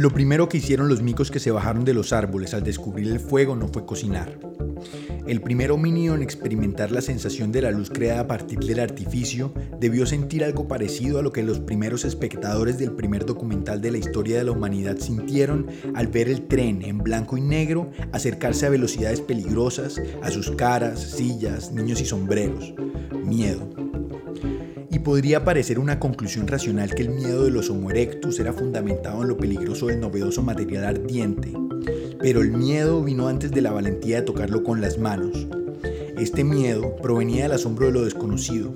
Lo primero que hicieron los micos que se bajaron de los árboles al descubrir el fuego no fue cocinar. El primer homínido en experimentar la sensación de la luz creada a partir del artificio debió sentir algo parecido a lo que los primeros espectadores del primer documental de la historia de la humanidad sintieron al ver el tren en blanco y negro acercarse a velocidades peligrosas a sus caras, sillas, niños y sombreros. Miedo podría parecer una conclusión racional que el miedo de los Homo erectus era fundamentado en lo peligroso del novedoso material ardiente, pero el miedo vino antes de la valentía de tocarlo con las manos. Este miedo provenía del asombro de lo desconocido,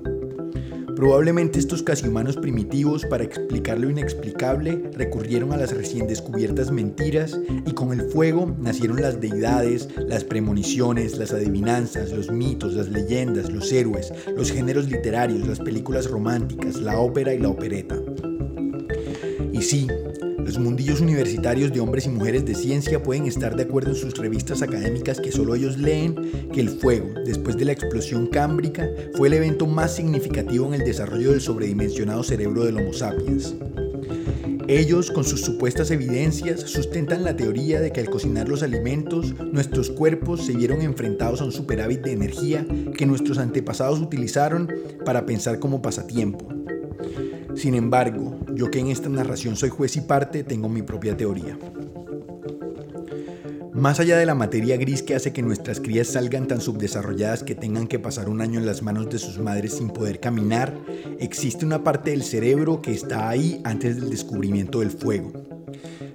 Probablemente estos casi humanos primitivos, para explicar lo inexplicable, recurrieron a las recién descubiertas mentiras y con el fuego nacieron las deidades, las premoniciones, las adivinanzas, los mitos, las leyendas, los héroes, los géneros literarios, las películas románticas, la ópera y la opereta. Y sí, los mundillos universitarios de hombres y mujeres de ciencia pueden estar de acuerdo en sus revistas académicas que solo ellos leen que el fuego, después de la explosión cámbrica, fue el evento más significativo en el desarrollo del sobredimensionado cerebro del Homo sapiens. Ellos, con sus supuestas evidencias, sustentan la teoría de que al cocinar los alimentos, nuestros cuerpos se vieron enfrentados a un superávit de energía que nuestros antepasados utilizaron para pensar como pasatiempo. Sin embargo, yo que en esta narración soy juez y parte, tengo mi propia teoría. Más allá de la materia gris que hace que nuestras crías salgan tan subdesarrolladas que tengan que pasar un año en las manos de sus madres sin poder caminar, existe una parte del cerebro que está ahí antes del descubrimiento del fuego.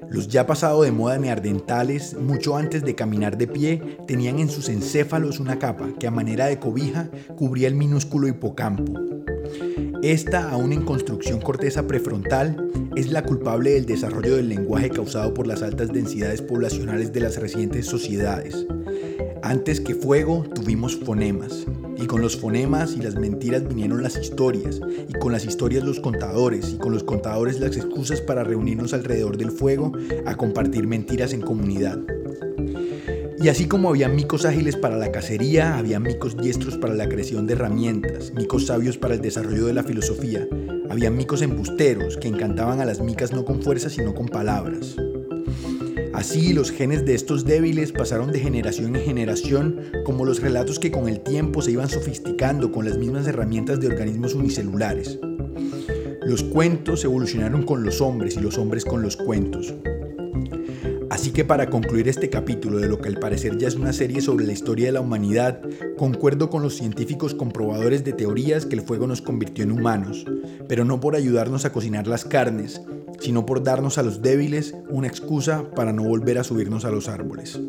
Los ya pasado de moda neardentales, mucho antes de caminar de pie, tenían en sus encéfalos una capa que a manera de cobija cubría el minúsculo hipocampo. Esta, aún en construcción corteza prefrontal, es la culpable del desarrollo del lenguaje causado por las altas densidades poblacionales de las recientes sociedades. Antes que fuego tuvimos fonemas, y con los fonemas y las mentiras vinieron las historias, y con las historias los contadores, y con los contadores las excusas para reunirnos alrededor del fuego a compartir mentiras en comunidad. Y así como había micos ágiles para la cacería, había micos diestros para la creación de herramientas, micos sabios para el desarrollo de la filosofía, había micos embusteros que encantaban a las micas no con fuerza sino con palabras. Así los genes de estos débiles pasaron de generación en generación como los relatos que con el tiempo se iban sofisticando con las mismas herramientas de organismos unicelulares. Los cuentos evolucionaron con los hombres y los hombres con los cuentos. Así que para concluir este capítulo de lo que al parecer ya es una serie sobre la historia de la humanidad, concuerdo con los científicos comprobadores de teorías que el fuego nos convirtió en humanos, pero no por ayudarnos a cocinar las carnes, sino por darnos a los débiles una excusa para no volver a subirnos a los árboles.